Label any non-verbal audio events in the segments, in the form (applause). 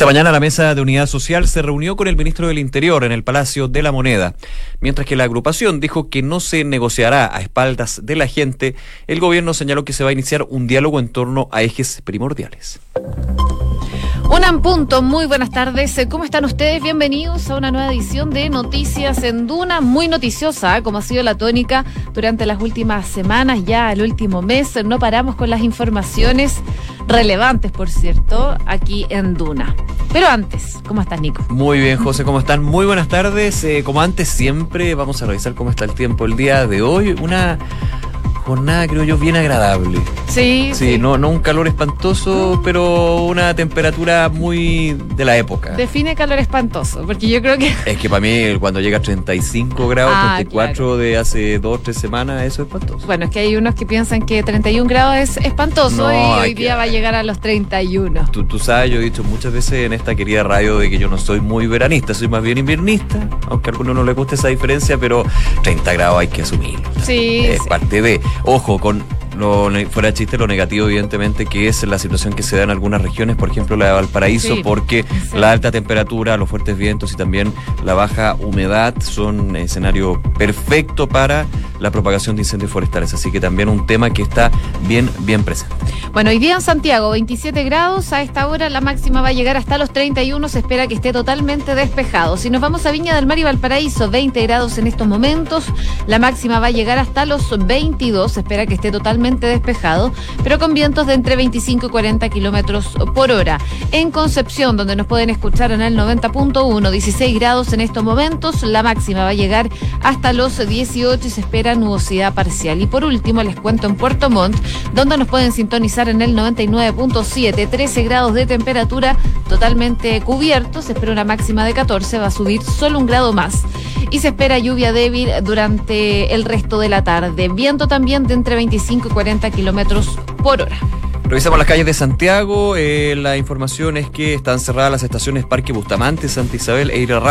Esta mañana la mesa de unidad social se reunió con el ministro del Interior en el Palacio de la Moneda. Mientras que la agrupación dijo que no se negociará a espaldas de la gente, el gobierno señaló que se va a iniciar un diálogo en torno a ejes primordiales. Una punto, muy buenas tardes. ¿Cómo están ustedes? Bienvenidos a una nueva edición de Noticias en Duna, muy noticiosa, ¿eh? como ha sido la tónica durante las últimas semanas, ya el último mes. No paramos con las informaciones relevantes, por cierto, aquí en Duna. Pero antes, ¿cómo estás, Nico? Muy bien, José, ¿cómo están? Muy buenas tardes. Eh, como antes, siempre vamos a revisar cómo está el tiempo el día de hoy. Una jornada, creo yo, bien agradable. Sí, sí. no, no un calor espantoso, pero una temperatura muy de la época. Define calor espantoso, porque yo creo que. (laughs) Es que para mí, cuando llega a 35 grados, 34 ah, de hace dos, tres semanas, eso es espantoso. Bueno, es que hay unos que piensan que 31 grados es espantoso y hoy día va a llegar a los 31. Tú, tú sabes, yo he dicho muchas veces en esta querida radio de que yo no soy muy veranista, soy más bien inviernista, aunque a algunos no les guste esa diferencia, pero 30 grados hay que asumirlo. Sí. Es parte de. Ojo, con lo, fuera chiste, lo negativo, evidentemente, que es la situación que se da en algunas regiones, por ejemplo la de Valparaíso, porque la alta temperatura, los fuertes vientos y también la baja humedad son escenario perfecto para la propagación de incendios forestales. Así que también un tema que está bien, bien presente. Bueno, hoy día en Santiago, 27 grados. A esta hora la máxima va a llegar hasta los 31. Se espera que esté totalmente despejado. Si nos vamos a Viña del Mar y Valparaíso, 20 grados en estos momentos. La máxima va a llegar hasta los 22. Se espera que esté totalmente despejado, pero con vientos de entre 25 y 40 kilómetros por hora. En Concepción, donde nos pueden escuchar en el 90.1, 16 grados en estos momentos, la máxima va a llegar hasta los 18 y se espera nubosidad parcial. Y por último, les cuento en Puerto Montt, donde nos pueden sintonizar en el 99.7, 13 grados de temperatura totalmente cubierto, se espera una máxima de 14, va a subir solo un grado más y se espera lluvia débil durante el resto de la tarde. Viento también de entre 25 y 40 kilómetros por hora. Revisamos las calles de Santiago. Eh, la información es que están cerradas las estaciones Parque Bustamante, Santa Isabel e Ira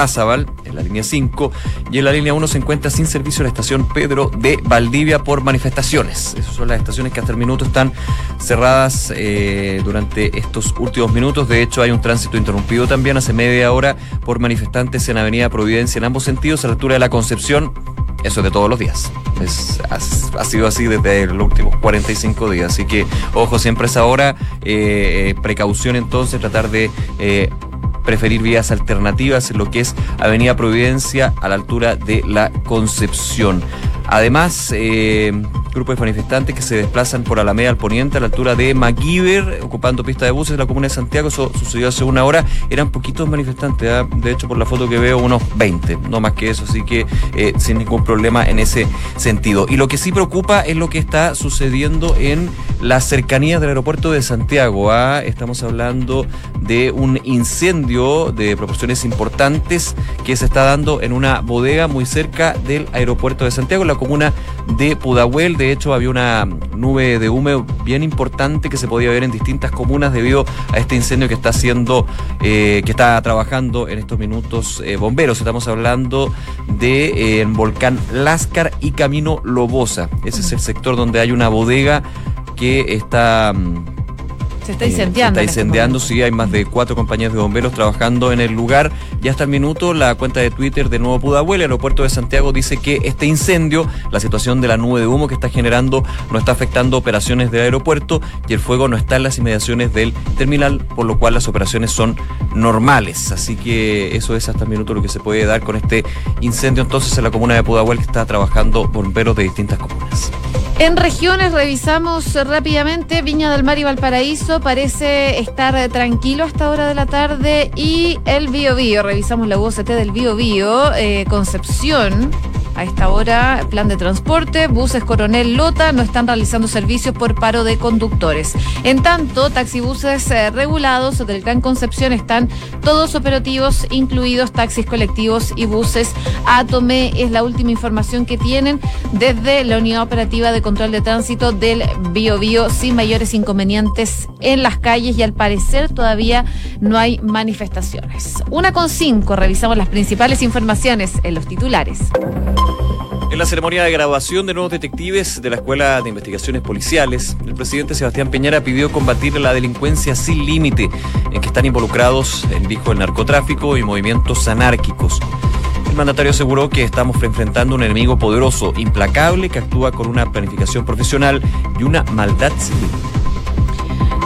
en la línea 5. Y en la línea 1 se encuentra sin servicio la estación Pedro de Valdivia por manifestaciones. Esas son las estaciones que hasta el minuto están cerradas eh, durante estos últimos minutos. De hecho, hay un tránsito interrumpido también hace media hora por manifestantes en Avenida Providencia en ambos sentidos, a la altura de la Concepción eso de todos los días. Es, ha, sido así desde los últimos 45 días. Así que, ojo, siempre es ahora. Eh, precaución entonces, tratar de eh, preferir vías alternativas en lo que es Avenida Providencia a la altura de la Concepción. Además, eh, grupos de manifestantes que se desplazan por Alameda al poniente a la altura de MacGyver, ocupando pista de buses de la comuna de Santiago. Eso sucedió hace una hora. Eran poquitos manifestantes, ¿ah? de hecho, por la foto que veo, unos 20, no más que eso. Así que eh, sin ningún problema en ese sentido. Y lo que sí preocupa es lo que está sucediendo en las cercanías del aeropuerto de Santiago. ¿ah? Estamos hablando de un incendio de proporciones importantes que se está dando en una bodega muy cerca del aeropuerto de Santiago, en la comuna de Pudahuel. De hecho, había una nube de humo bien importante que se podía ver en distintas comunas debido a este incendio que está haciendo, eh, que está trabajando en estos minutos eh, bomberos. Estamos hablando de eh, volcán Láscar y Camino Lobosa. Ese es el sector donde hay una bodega que está mm, se está incendiando. se está este incendiando, sí, hay más de cuatro compañías de bomberos trabajando en el lugar. Ya hasta el minuto, la cuenta de Twitter de Nuevo Pudahuel, el aeropuerto de Santiago, dice que este incendio, la situación de la nube de humo que está generando, no está afectando operaciones del aeropuerto y el fuego no está en las inmediaciones del terminal, por lo cual las operaciones son normales. Así que eso es hasta el minuto lo que se puede dar con este incendio entonces en la comuna de Pudahuel que está trabajando bomberos de distintas comunas. En regiones revisamos rápidamente Viña del Mar y Valparaíso parece estar tranquilo hasta hora de la tarde y el Bio Bio, revisamos la UOCT del Bio Bio, eh, Concepción a esta hora, plan de transporte, buses Coronel Lota no están realizando servicios por paro de conductores. En tanto, taxibuses eh, regulados del Gran Concepción están todos operativos, incluidos taxis colectivos y buses Atome. Es la última información que tienen desde la Unidad Operativa de Control de Tránsito del Bio Bio, sin mayores inconvenientes en las calles y al parecer todavía no hay manifestaciones. Una con cinco, revisamos las principales informaciones en los titulares. En la ceremonia de graduación de nuevos detectives de la Escuela de Investigaciones Policiales, el presidente Sebastián Peñera pidió combatir la delincuencia sin límite en que están involucrados, dijo, el narcotráfico y movimientos anárquicos. El mandatario aseguró que estamos enfrentando un enemigo poderoso, implacable, que actúa con una planificación profesional y una maldad civil.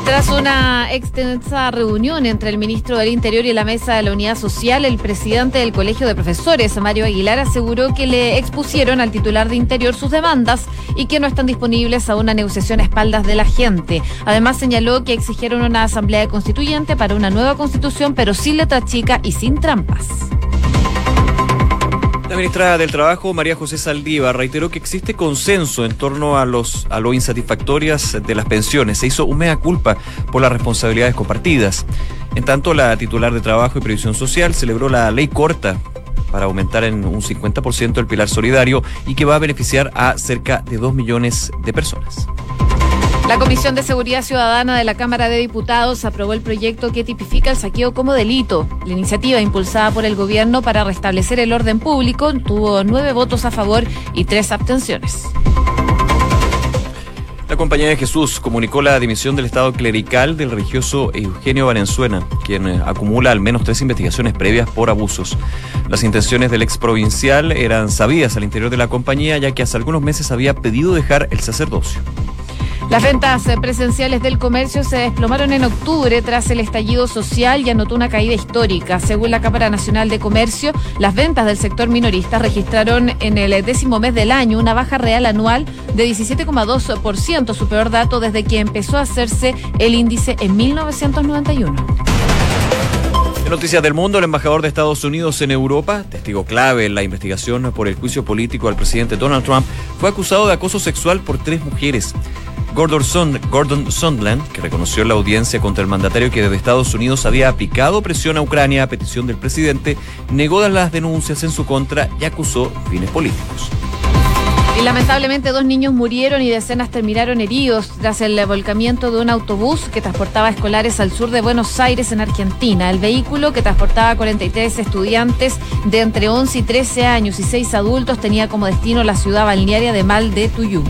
Tras una extensa reunión entre el ministro del Interior y la mesa de la Unidad Social, el presidente del Colegio de Profesores, Mario Aguilar, aseguró que le expusieron al titular de Interior sus demandas y que no están disponibles a una negociación a espaldas de la gente. Además, señaló que exigieron una asamblea constituyente para una nueva constitución, pero sin letra chica y sin trampas. La ministra del Trabajo, María José Saldívar, reiteró que existe consenso en torno a los a lo insatisfactorias de las pensiones. Se hizo un mea culpa por las responsabilidades compartidas. En tanto, la titular de Trabajo y Previsión Social celebró la ley corta para aumentar en un 50% el pilar solidario y que va a beneficiar a cerca de 2 millones de personas. La Comisión de Seguridad Ciudadana de la Cámara de Diputados aprobó el proyecto que tipifica el saqueo como delito. La iniciativa impulsada por el gobierno para restablecer el orden público tuvo nueve votos a favor y tres abstenciones. La Compañía de Jesús comunicó la dimisión del Estado clerical del religioso Eugenio Valenzuela, quien eh, acumula al menos tres investigaciones previas por abusos. Las intenciones del ex provincial eran sabidas al interior de la compañía, ya que hace algunos meses había pedido dejar el sacerdocio. Las ventas presenciales del comercio se desplomaron en octubre tras el estallido social y anotó una caída histórica. Según la Cámara Nacional de Comercio, las ventas del sector minorista registraron en el décimo mes del año una baja real anual de 17,2%, su peor dato desde que empezó a hacerse el índice en 1991. En Noticias del Mundo, el embajador de Estados Unidos en Europa, testigo clave en la investigación por el juicio político al presidente Donald Trump, fue acusado de acoso sexual por tres mujeres. Gordon, Sondland, que reconoció la audiencia contra el mandatario que desde Estados Unidos había aplicado presión a Ucrania a petición del presidente, negó las denuncias en su contra y acusó fines políticos. Y lamentablemente dos niños murieron y decenas terminaron heridos tras el volcamiento de un autobús que transportaba escolares al sur de Buenos Aires, en Argentina. El vehículo que transportaba a 43 estudiantes de entre 11 y 13 años y 6 adultos tenía como destino la ciudad balnearia de Mal de Tuyú.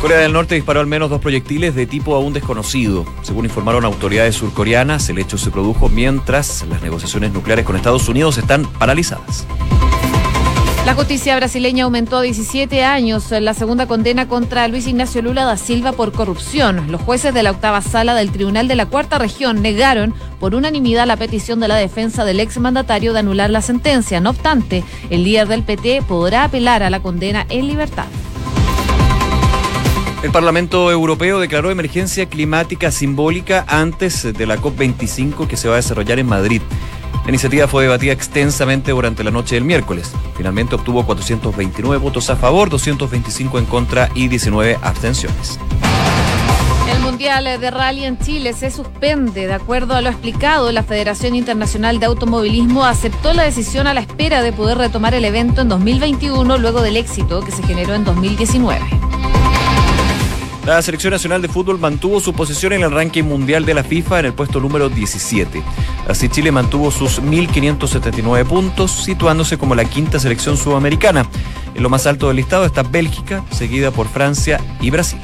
Corea del Norte disparó al menos dos proyectiles de tipo aún desconocido. Según informaron autoridades surcoreanas, el hecho se produjo mientras las negociaciones nucleares con Estados Unidos están paralizadas. La justicia brasileña aumentó a 17 años la segunda condena contra Luis Ignacio Lula da Silva por corrupción. Los jueces de la octava sala del Tribunal de la Cuarta Región negaron por unanimidad la petición de la defensa del exmandatario de anular la sentencia. No obstante, el líder del PT podrá apelar a la condena en libertad. El Parlamento Europeo declaró emergencia climática simbólica antes de la COP25 que se va a desarrollar en Madrid. La iniciativa fue debatida extensamente durante la noche del miércoles. Finalmente obtuvo 429 votos a favor, 225 en contra y 19 abstenciones. El Mundial de Rally en Chile se suspende. De acuerdo a lo explicado, la Federación Internacional de Automovilismo aceptó la decisión a la espera de poder retomar el evento en 2021 luego del éxito que se generó en 2019. La Selección Nacional de Fútbol mantuvo su posición en el ranking mundial de la FIFA en el puesto número 17. Así Chile mantuvo sus 1.579 puntos, situándose como la quinta selección sudamericana. En lo más alto del listado está Bélgica, seguida por Francia y Brasil.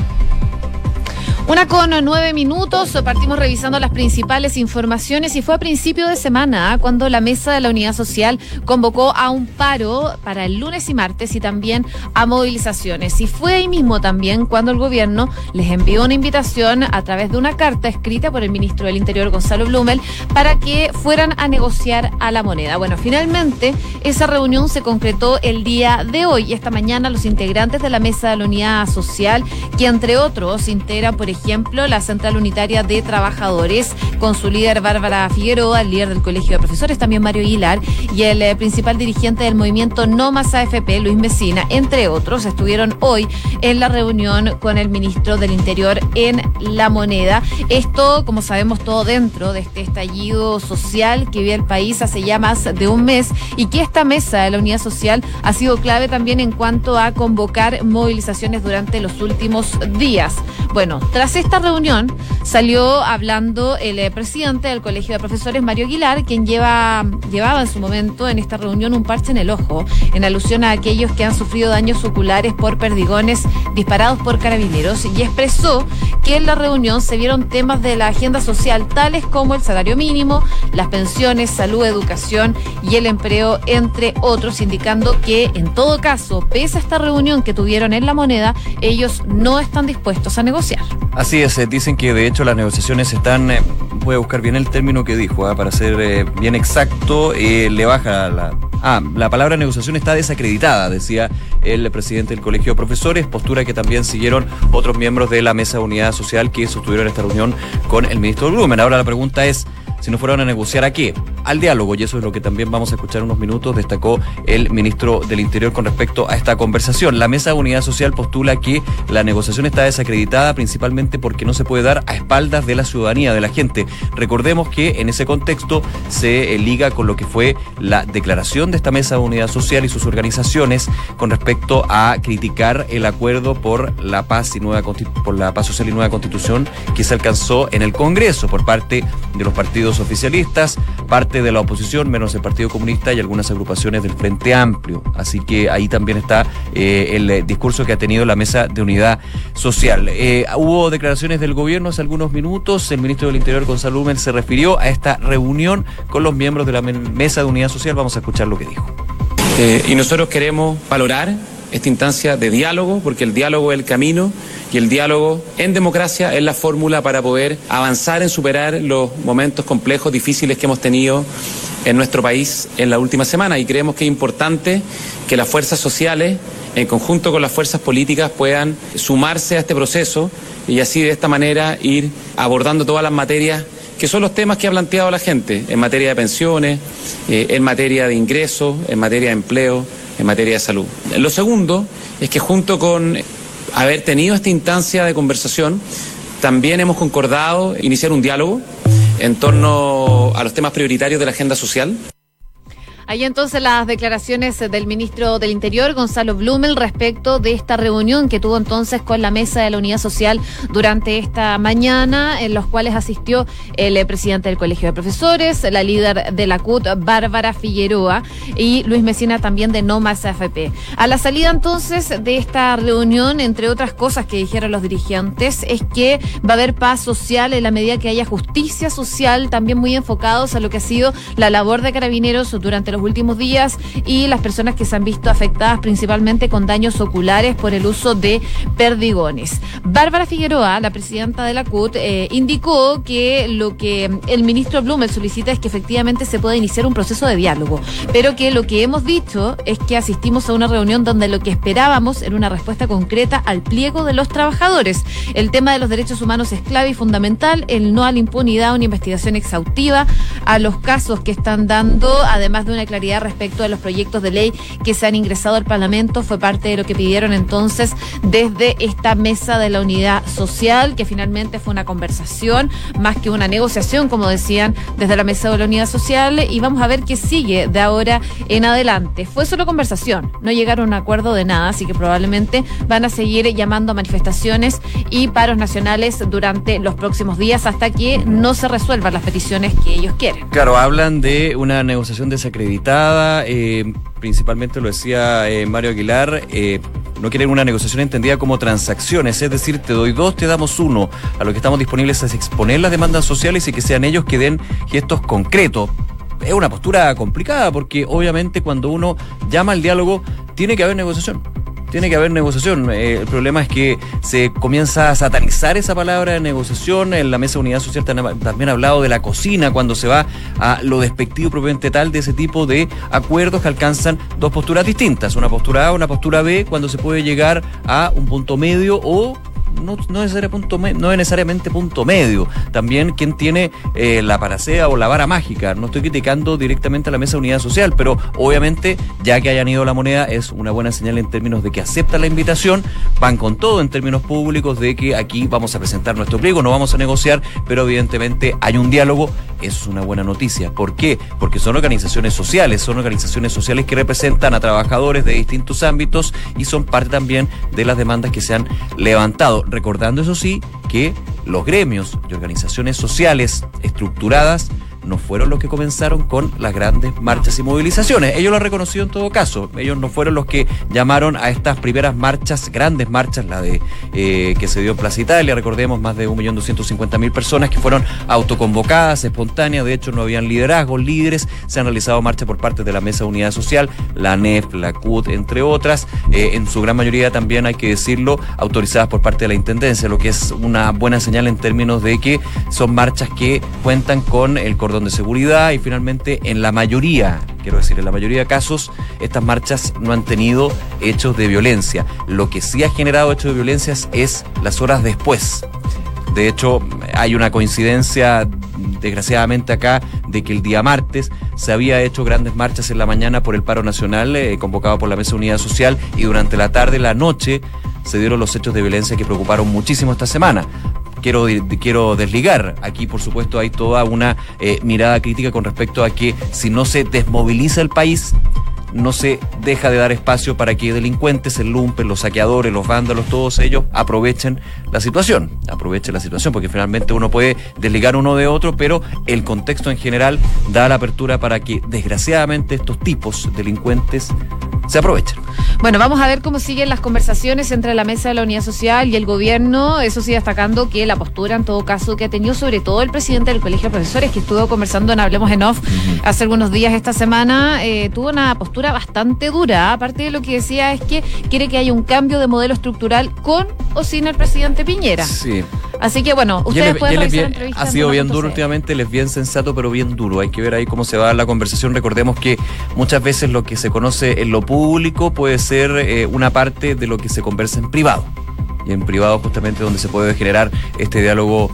Una con nueve minutos, partimos revisando las principales informaciones y fue a principio de semana ¿ah? cuando la mesa de la Unidad Social convocó a un paro para el lunes y martes y también a movilizaciones. Y fue ahí mismo también cuando el gobierno les envió una invitación a través de una carta escrita por el ministro del Interior Gonzalo Blumel para que fueran a negociar a la moneda. Bueno, finalmente esa reunión se concretó el día de hoy. Esta mañana los integrantes de la mesa de la Unidad Social, que entre otros integran, por ejemplo, la Central Unitaria de Trabajadores, con su líder Bárbara Figueroa, el líder del Colegio de Profesores, también Mario Aguilar, y el eh, principal dirigente del movimiento No Más AFP, Luis Mesina, entre otros, estuvieron hoy en la reunión con el ministro del Interior en La Moneda. Esto, como sabemos, todo dentro de este estallido social que vive el país hace ya más de un mes y que esta mesa de la Unidad Social ha sido clave también en cuanto a convocar movilizaciones durante los últimos días. Bueno, tras Tras esta reunión salió hablando el eh, presidente del Colegio de Profesores, Mario Aguilar, quien lleva, llevaba en su momento en esta reunión un parche en el ojo, en alusión a aquellos que han sufrido daños oculares por perdigones disparados por carabineros, y expresó que en la reunión se vieron temas de la agenda social tales como el salario mínimo, las pensiones, salud, educación y el empleo, entre otros, indicando que en todo caso, pese a esta reunión que tuvieron en la moneda, ellos no están dispuestos a negociar. Así es, eh, dicen que de hecho las negociaciones están, eh, voy a buscar bien el término que dijo, ah, para ser eh, bien exacto, le baja la... Ah, la palabra negociación está desacreditada, decía el presidente del Colegio de Profesores, postura que también siguieron otros miembros de la Mesa de Unidad Social que sostuvieron esta reunión con el ministro Blumen. Ahora la pregunta es si no fueron a negociar a qué? Al diálogo, y eso es lo que también vamos a escuchar en unos minutos, destacó el ministro del Interior con respecto a esta conversación. La Mesa de Unidad Social postula que la negociación está desacreditada principalmente porque no se puede dar a espaldas de la ciudadanía, de la gente. Recordemos que en ese contexto se liga con lo que fue la declaración de esta Mesa de Unidad Social y sus organizaciones con respecto a criticar el acuerdo por la paz y nueva por la paz social y nueva constitución que se alcanzó en el Congreso por parte de los partidos oficialistas, parte de la oposición, menos el Partido Comunista y algunas agrupaciones del Frente Amplio. Así que ahí también está eh, el eh, discurso que ha tenido la Mesa de Unidad Social. Eh, hubo declaraciones del gobierno hace algunos minutos. El ministro del Interior, Gonzalo Hummel, se refirió a esta reunión con los miembros de la Mesa de Unidad Social. Vamos a escuchar lo que dijo. y nosotros queremos valorar esta instancia de diálogo, porque el diálogo es el camino y el diálogo en democracia es la fórmula para poder avanzar en superar los momentos complejos, difíciles que hemos tenido en nuestro país en la última semana. Y creemos que es importante que las fuerzas sociales, en conjunto con las fuerzas políticas, puedan sumarse a este proceso y así de esta manera ir abordando todas las materias que son los temas que ha planteado la gente en materia de pensiones, eh, en materia de ingresos, en materia de empleo, en materia de salud. Lo segundo es que junto con haber tenido esta instancia de conversación, también hemos concordado iniciar un diálogo en torno a los temas prioritarios de la agenda social. Ahí entonces las declaraciones del ministro del Interior, Gonzalo Blumel, respecto de esta reunión que tuvo entonces con la mesa de la Unidad Social durante esta mañana, en los cuales asistió el eh, presidente del Colegio de Profesores, la líder de la CUT, Bárbara Figueroa, y Luis Mesina también de No Más AFP. A la salida entonces de esta reunión, entre otras cosas que dijeron los dirigentes, es que va a haber paz social en la medida que haya justicia social, también muy enfocados a lo que ha sido la labor de carabineros durante los últimos días y las personas que se han visto afectadas principalmente con daños oculares por el uso de perdigones. Bárbara Figueroa, la presidenta de la CUT, eh, indicó que lo que el ministro Blumel solicita es que efectivamente se pueda iniciar un proceso de diálogo, pero que lo que hemos dicho es que asistimos a una reunión donde lo que esperábamos era una respuesta concreta al pliego de los trabajadores. El tema de los derechos humanos es clave y fundamental, el no a la impunidad, una investigación exhaustiva a los casos que están dando, además de una claridad respecto a los proyectos de ley que se han ingresado al Parlamento. Fue parte de lo que pidieron entonces desde esta mesa de la unidad social, que finalmente fue una conversación más que una negociación, como decían desde la mesa de la unidad social. Y vamos a ver qué sigue de ahora en adelante. Fue solo conversación, no llegaron a un acuerdo de nada, así que probablemente van a seguir llamando a manifestaciones y paros nacionales durante los próximos días hasta que no se resuelvan las peticiones que ellos quieren. Claro, hablan de una negociación desacreditada eh, principalmente lo decía eh, Mario Aguilar, eh, no quieren una negociación entendida como transacciones, es decir, te doy dos, te damos uno. A lo que estamos disponibles es exponer las demandas sociales y que sean ellos que den gestos concretos. Es una postura complicada porque obviamente cuando uno llama al diálogo tiene que haber negociación tiene que haber negociación. Eh, el problema es que se comienza a satanizar esa palabra de negociación. En la mesa de unidad social también ha hablado de la cocina cuando se va a lo despectivo propiamente tal de ese tipo de acuerdos que alcanzan dos posturas distintas. Una postura A, una postura B, cuando se puede llegar a un punto medio o no, no, punto no es necesariamente punto medio. También quien tiene eh, la paracea o la vara mágica. No estoy criticando directamente a la mesa de unidad social, pero obviamente, ya que hayan ido la moneda, es una buena señal en términos de que aceptan la invitación, van con todo en términos públicos de que aquí vamos a presentar nuestro pliego, no vamos a negociar, pero evidentemente hay un diálogo Eso es una buena noticia. ¿Por qué? Porque son organizaciones sociales, son organizaciones sociales que representan a trabajadores de distintos ámbitos y son parte también de las demandas que se han levantado. Recordando, eso sí, que los gremios y organizaciones sociales estructuradas no fueron los que comenzaron con las grandes marchas y movilizaciones. Ellos lo han reconocido en todo caso. Ellos no fueron los que llamaron a estas primeras marchas, grandes marchas, la de eh, que se dio en Plaza Italia, recordemos, más de 1.250.000 personas que fueron autoconvocadas, espontáneas, de hecho no habían liderazgos, líderes, se han realizado marchas por parte de la Mesa de Unidad Social, la NEF, la CUT, entre otras, eh, en su gran mayoría también hay que decirlo, autorizadas por parte de la Intendencia, lo que es una buena señal en términos de que son marchas que cuentan con el cordón de seguridad y finalmente en la mayoría, quiero decir, en la mayoría de casos, estas marchas no han tenido hechos de violencia. Lo que sí ha generado hechos de violencia es las horas después. De hecho, hay una coincidencia, desgraciadamente acá, de que el día martes se había hecho grandes marchas en la mañana por el paro nacional eh, convocado por la Mesa Unidad Social y durante la tarde, la noche, se dieron los hechos de violencia que preocuparon muchísimo esta semana quiero, quiero desligar. Aquí, por supuesto, hay toda una eh, mirada crítica con respecto a que si no se desmoviliza el país, no se deja de dar espacio para que delincuentes, el lumpen, los saqueadores, los vándalos, todos ellos aprovechen la situación. Aprovechen la situación, porque finalmente uno puede desligar uno de otro, pero el contexto en general da la apertura para que, desgraciadamente, estos tipos delincuentes se aprovechen. Bueno, vamos a ver cómo siguen las conversaciones entre la mesa de la Unidad Social y el gobierno. Eso sí, destacando que la postura, en todo caso, que ha tenido sobre todo el presidente del Colegio de Profesores, que estuvo conversando en Hablemos en Off hace algunos días esta semana, eh, tuvo una postura bastante dura. Aparte de lo que decía es que quiere que haya un cambio de modelo estructural con o sin el presidente Piñera. Sí. Así que bueno, ustedes pueden revisar Ha sido bien duro últimamente, les bien sensato, pero bien duro. Hay que ver ahí cómo se va la conversación. Recordemos que muchas veces lo que se conoce en lo público puede ser eh, una parte de lo que se conversa en privado. Y en privado justamente donde se puede generar este diálogo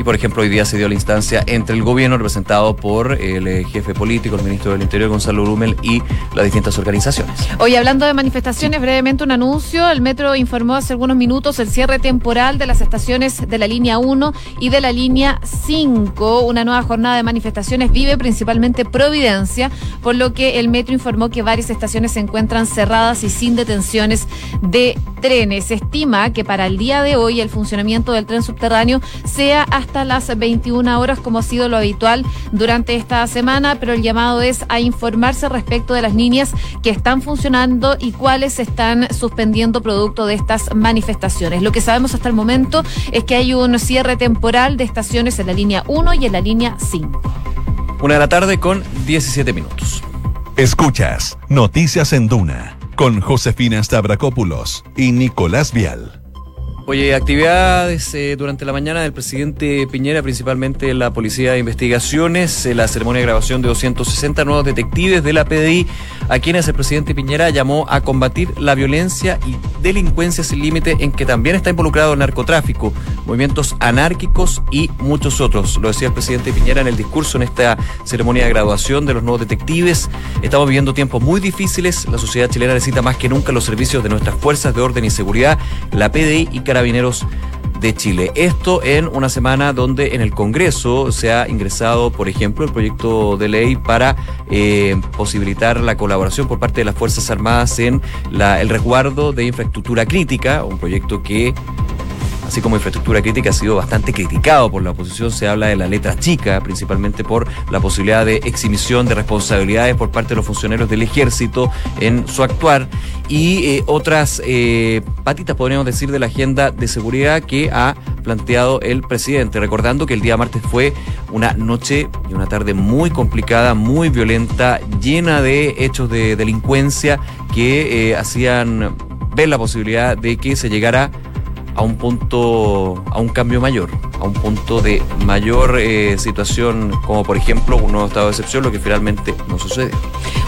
y por ejemplo, hoy día se dio la instancia entre el gobierno representado por el eh, jefe político, el ministro del Interior, Gonzalo Rumel, y las distintas organizaciones. Hoy, hablando de manifestaciones, brevemente un anuncio. El metro informó hace algunos minutos el cierre temporal de las estaciones de la línea 1 y de la línea 5. Una nueva jornada de manifestaciones vive principalmente Providencia, por lo que el metro informó que varias estaciones se encuentran cerradas y sin detenciones de trenes. Se estima que para el día de hoy el funcionamiento del tren subterráneo sea hasta hasta las 21 horas como ha sido lo habitual durante esta semana, pero el llamado es a informarse respecto de las líneas que están funcionando y cuáles se están suspendiendo producto de estas manifestaciones. Lo que sabemos hasta el momento es que hay un cierre temporal de estaciones en la línea 1 y en la línea 5. Una de la tarde con 17 minutos. Escuchas Noticias en Duna con Josefina Stavrakopoulos y Nicolás Vial. Oye, actividades eh, durante la mañana del presidente Piñera, principalmente la Policía de Investigaciones, eh, la ceremonia de grabación de 260 nuevos detectives de la PDI, a quienes el presidente Piñera llamó a combatir la violencia y delincuencia sin límite en que también está involucrado el narcotráfico, movimientos anárquicos y muchos otros. Lo decía el presidente Piñera en el discurso en esta ceremonia de graduación de los nuevos detectives. Estamos viviendo tiempos muy difíciles, la sociedad chilena necesita más que nunca los servicios de nuestras fuerzas de orden y seguridad, la PDI y Carabineros de Chile. Esto en una semana donde en el Congreso se ha ingresado, por ejemplo, el proyecto de ley para eh, posibilitar la colaboración por parte de las Fuerzas Armadas en el resguardo de infraestructura crítica, un proyecto que así como infraestructura crítica, ha sido bastante criticado por la oposición. Se habla de la letra chica, principalmente por la posibilidad de exhibición de responsabilidades por parte de los funcionarios del ejército en su actuar y eh, otras eh, patitas, podríamos decir, de la agenda de seguridad que ha planteado el presidente. Recordando que el día martes fue una noche y una tarde muy complicada, muy violenta, llena de hechos de delincuencia que eh, hacían ver la posibilidad de que se llegara a un punto, a un cambio mayor, a un punto de mayor eh, situación, como por ejemplo un nuevo estado de excepción, lo que finalmente no sucede.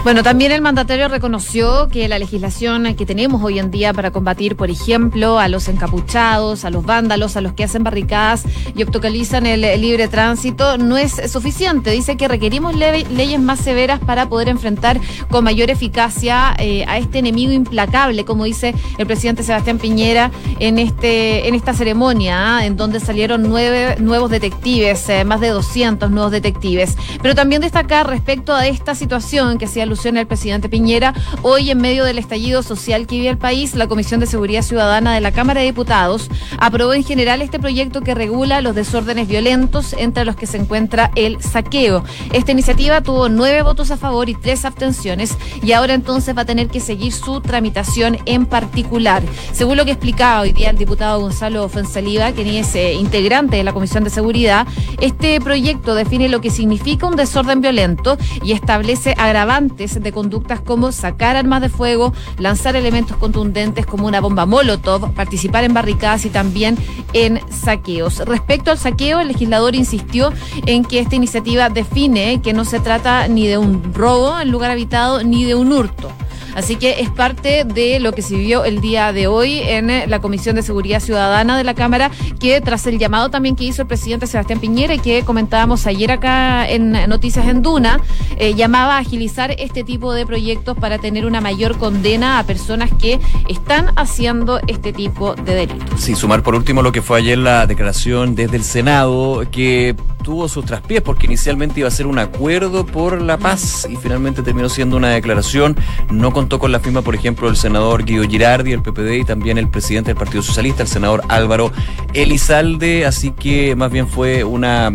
Bueno, también el mandatario reconoció que la legislación que tenemos hoy en día para combatir, por ejemplo, a los encapuchados, a los vándalos, a los que hacen barricadas y obstaculizan el libre tránsito, no es suficiente. Dice que requerimos leyes más severas para poder enfrentar con mayor eficacia eh, a este enemigo implacable, como dice el presidente Sebastián Piñera en este en esta ceremonia, ¿ah? en donde salieron nueve nuevos detectives, eh, más de 200 nuevos detectives. Pero también destacar respecto a esta situación que hacía alusión el presidente Piñera, hoy en medio del estallido social que vive el país, la Comisión de Seguridad Ciudadana de la Cámara de Diputados aprobó en general este proyecto que regula los desórdenes violentos, entre los que se encuentra el saqueo. Esta iniciativa tuvo nueve votos a favor y tres abstenciones y ahora entonces va a tener que seguir su tramitación en particular. Según lo que explicaba hoy día el diputado Gonzalo Fensaliva, quien es eh, integrante de la Comisión de Seguridad, este proyecto define lo que significa un desorden violento y establece agravantes de conductas como sacar armas de fuego, lanzar elementos contundentes como una bomba molotov, participar en barricadas y también en saqueos. Respecto al saqueo, el legislador insistió en que esta iniciativa define que no se trata ni de un robo en lugar habitado ni de un hurto. Así que es parte de lo que se vivió el día de hoy en eh, la Comisión de Seguridad Ciudadana de la Cámara, que tras el llamado también que hizo el presidente Sebastián Piñera y que comentábamos ayer acá en Noticias en Duna, eh, llamaba a agilizar este tipo de proyectos para tener una mayor condena a personas que están haciendo este tipo de delitos. Sí, sumar por último lo que fue ayer la declaración desde el Senado, que tuvo sus traspiés porque inicialmente iba a ser un acuerdo por la paz y finalmente terminó siendo una declaración. No contó con la firma, por ejemplo, del senador Guido Girardi, el PPD, y también el presidente del Partido Socialista, el senador Álvaro Elizalde, así que más bien fue una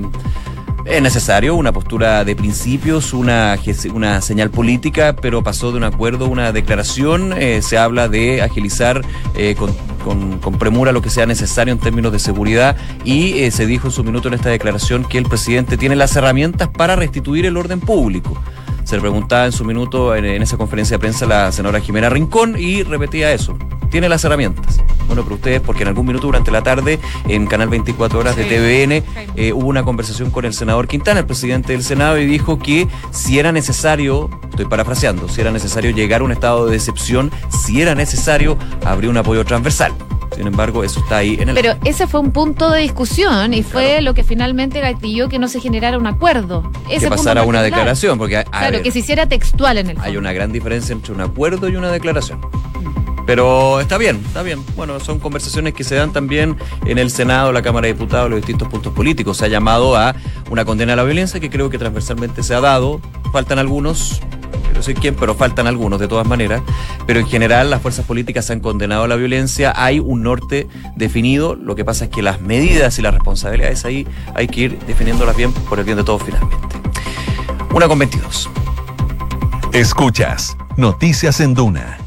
es necesario, una postura de principios, una, una señal política, pero pasó de un acuerdo a una declaración. Eh, se habla de agilizar eh, con, con, premura lo que sea necesario en términos de seguridad y eh, se dijo en su minuto en esta declaración que el presidente tiene las herramientas para restituir el orden público. Se le preguntaba en su minuto en, esa conferencia de prensa la senadora Jimena Rincón y repetía eso. Tiene las herramientas. Bueno, pero ustedes, porque en algún minuto durante la tarde en Canal 24 Horas de TVN eh, hubo una conversación con el senador Quintana, el presidente del Senado, y dijo que si era necesario, estoy parafraseando, si era necesario llegar a un estado de decepción, si era necesario, habría un apoyo transversal. Sin embargo, eso está ahí en el. Pero ese fue un punto de discusión y fue lo que finalmente gatilló que no se generara un acuerdo. Ese que pasara una declaración, porque. claro, que se hiciera textual en el. Hay una gran diferencia entre un acuerdo y una declaración. Pero está bien, está bien. Bueno, son conversaciones que se dan también en el Senado, la Cámara de Diputados, los distintos puntos políticos. Se ha llamado a una condena a la violencia que creo que transversalmente se ha dado. Faltan algunos, no sé quién, pero faltan algunos de todas maneras. Pero en general las fuerzas políticas han condenado a la violencia, hay un norte definido, lo que pasa es que las medidas y las responsabilidades ahí hay que ir definiéndolas bien por el bien de todos finalmente. Una con 22. Escuchas Noticias en Duna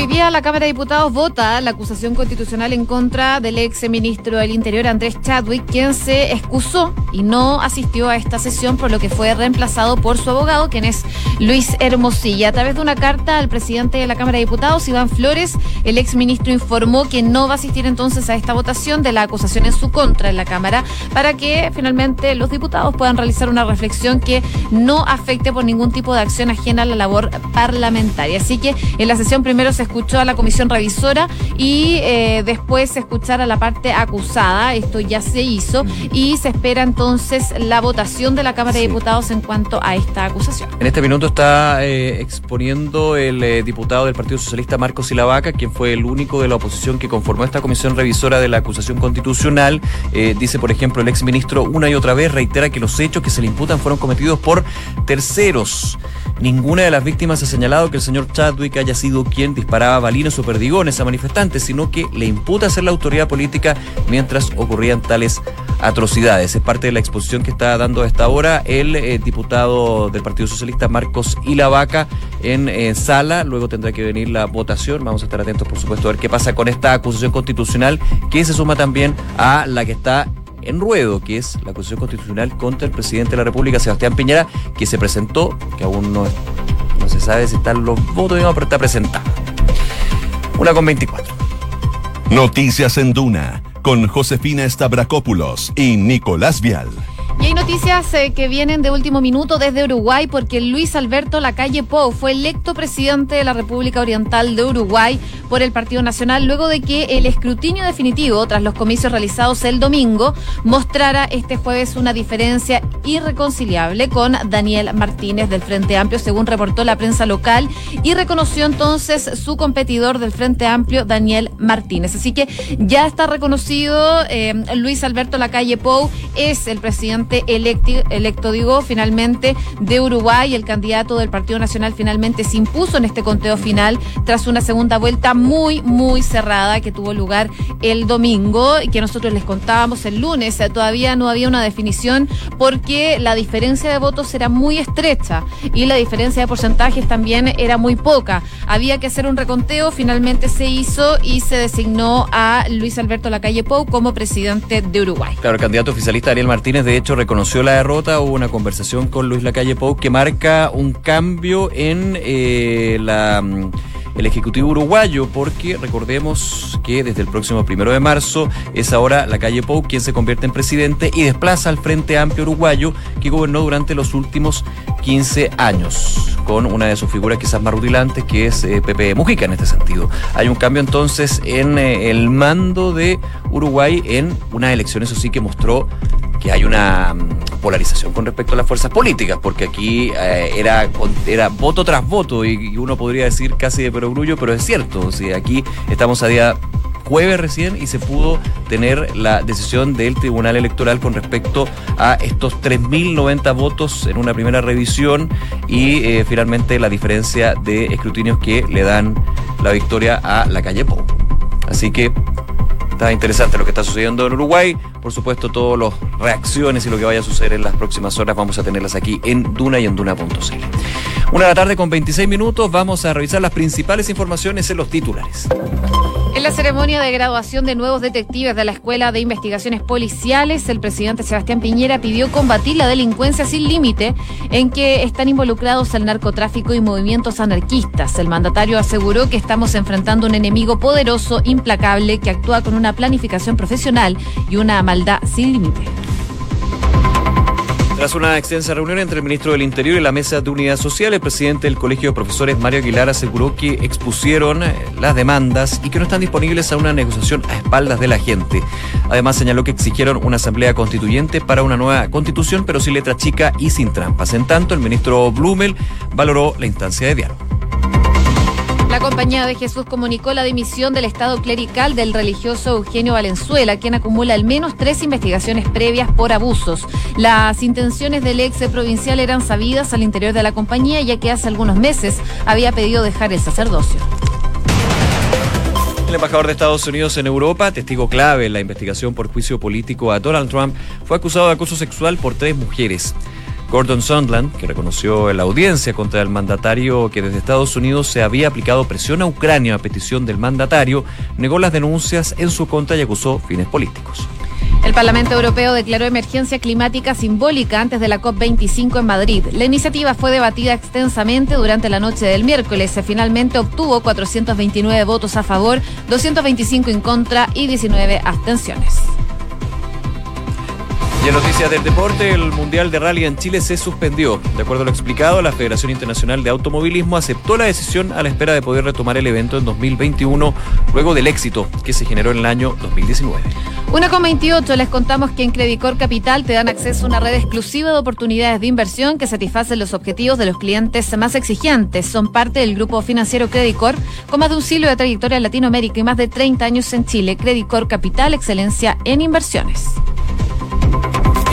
Hoy día la Cámara de Diputados vota la acusación constitucional en contra del ex ministro del Interior, Andrés Chadwick, quien se excusó y no asistió a esta sesión, por lo que fue reemplazado por su abogado, quien es Luis Hermosilla. A través de una carta al presidente de la Cámara de Diputados, Iván Flores, el ex ministro informó que no va a asistir entonces a esta votación de la acusación en su contra en la Cámara, para que finalmente los diputados puedan realizar una reflexión que no afecte por ningún tipo de acción ajena a la labor parlamentaria. Así que en la sesión primero se escuchó a la comisión revisora y eh, después escuchar a la parte acusada. Esto ya se hizo y se espera entonces la votación de la Cámara de Diputados en cuanto a esta acusación. En este minuto está eh, exponiendo el eh, diputado del Partido Socialista Marcos Silavaca, quien fue el único de la oposición que conformó esta comisión revisora de la acusación constitucional. dice, por ejemplo, el exministro una y otra vez reitera que los hechos que se le imputan fueron cometidos por terceros. Ninguna de las víctimas ha señalado que el señor Chadwick haya sido quien disparaba balines o perdigones a manifestantes, sino que le imputa ser la autoridad política mientras ocurrían tales atrocidades. Es parte de la exposición que está dando a esta hora el eh, diputado del Partido Socialista Marcos Ilavaca en eh, sala. Luego tendrá que venir la votación. Vamos a estar atentos, por supuesto, a ver qué pasa con esta acusación constitucional que se suma también a la que está en ruedo, que es la acusación constitucional contra el presidente de la República, Sebastián Piñera, que se presentó, que aún no, no se sabe si están los votos, pero está presentada. Una con 24. Noticias en Duna, con Josefina Stavrakopoulos y Nicolás Vial. Y hay noticias eh, que vienen de último minuto desde Uruguay porque Luis Alberto Lacalle Pou fue electo presidente de la República Oriental de Uruguay por el Partido Nacional luego de que el escrutinio definitivo tras los comicios realizados el domingo mostrara este jueves una diferencia irreconciliable con Daniel Martínez del Frente Amplio, según reportó la prensa local, y reconoció entonces su competidor del Frente Amplio, Daniel Martínez. Así que ya está reconocido eh, Luis Alberto Lacalle Pou, es el presidente electo, digo, finalmente de Uruguay. El candidato del Partido Nacional finalmente se impuso en este conteo final tras una segunda vuelta muy, muy cerrada que tuvo lugar el domingo y que nosotros les contábamos el lunes. Todavía no había una definición porque la diferencia de votos era muy estrecha y la diferencia de porcentajes también era muy poca. Había que hacer un reconteo, finalmente se hizo y se designó a Luis Alberto Lacalle Pou como presidente de Uruguay. Claro, el candidato oficialista Ariel Martínez, de hecho, reconoció la derrota, hubo una conversación con Luis Lacalle Pou que marca un cambio en eh, mm, el Ejecutivo uruguayo, porque recordemos que desde el próximo primero de marzo es ahora la calle Pou quien se convierte en presidente y desplaza al Frente Amplio Uruguayo que gobernó durante los últimos 15 años, con una de sus figuras quizás más rutilantes que es eh, Pepe Mujica en este sentido. Hay un cambio entonces en eh, el mando de Uruguay en una elección, eso sí que mostró que hay una mm, polarización con respecto a las fuerzas políticas, porque aquí eh, era, era voto tras voto y, uno podría decir casi de perogrullo, pero es cierto, o aquí estamos a día jueves recién y se pudo tener la decisión del Tribunal Electoral con respecto a estos 3.090 votos en una primera revisión y eh, finalmente la diferencia de escrutinios que le dan la victoria a la calle Pou. Así que Está interesante lo que está sucediendo en Uruguay. Por supuesto, todas las reacciones y lo que vaya a suceder en las próximas horas vamos a tenerlas aquí en Duna y en. Una de la tarde con 26 minutos vamos a revisar las principales informaciones en los titulares. En la ceremonia de graduación de nuevos detectives de la Escuela de Investigaciones Policiales, el presidente Sebastián Piñera pidió combatir la delincuencia sin límite en que están involucrados el narcotráfico y movimientos anarquistas. El mandatario aseguró que estamos enfrentando un enemigo poderoso, implacable, que actúa con una planificación profesional y una maldad sin límite. Tras una extensa reunión entre el ministro del Interior y la Mesa de Unidad Social, el presidente del Colegio de Profesores, Mario Aguilar, aseguró que expusieron eh, las demandas y que no están disponibles a una negociación a espaldas de la gente. Además, señaló que exigieron una asamblea constituyente para una nueva constitución, pero sin letra chica y sin trampas. En tanto, el ministro Blumel valoró la instancia de diálogo. La Compañía de Jesús comunicó la dimisión del Estado clerical del religioso Eugenio Valenzuela, quien acumula al menos tres investigaciones previas por abusos. Las intenciones del ex provincial eran sabidas al interior de la compañía, ya que hace algunos meses había pedido dejar el sacerdocio. El embajador de Estados Unidos en Europa, testigo clave en la investigación por juicio político a Donald Trump, fue acusado de acoso sexual por tres mujeres. Gordon Sondland, que reconoció en la audiencia contra el mandatario que desde Estados Unidos se había aplicado presión a Ucrania a petición del mandatario, negó las denuncias en su contra y acusó fines políticos. El Parlamento Europeo declaró emergencia climática simbólica antes de la COP25 en Madrid. La iniciativa fue debatida extensamente durante la noche del miércoles. Se finalmente obtuvo 429 votos a favor, 225 en contra y 19 abstenciones. Y en noticias del deporte, el Mundial de Rally en Chile se suspendió. De acuerdo a lo explicado, la Federación Internacional de Automovilismo aceptó la decisión a la espera de poder retomar el evento en 2021, luego del éxito que se generó en el año 2019. Una con 28 les contamos que en Credicor Capital te dan acceso a una red exclusiva de oportunidades de inversión que satisfacen los objetivos de los clientes más exigentes. Son parte del grupo financiero Credicor con más de un siglo de trayectoria en Latinoamérica y más de 30 años en Chile. Credicor Capital, excelencia en inversiones.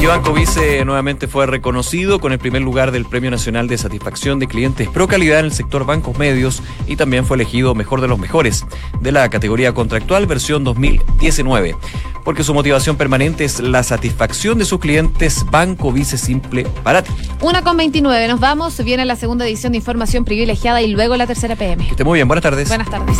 Y Banco Vice nuevamente fue reconocido con el primer lugar del Premio Nacional de Satisfacción de Clientes Pro Calidad en el sector bancos medios y también fue elegido mejor de los mejores de la categoría contractual versión 2019. Porque su motivación permanente es la satisfacción de sus clientes Banco Vice Simple para ti. Una con 29, nos vamos. Viene la segunda edición de Información Privilegiada y luego la tercera PM. Que esté muy bien, buenas tardes. Buenas tardes.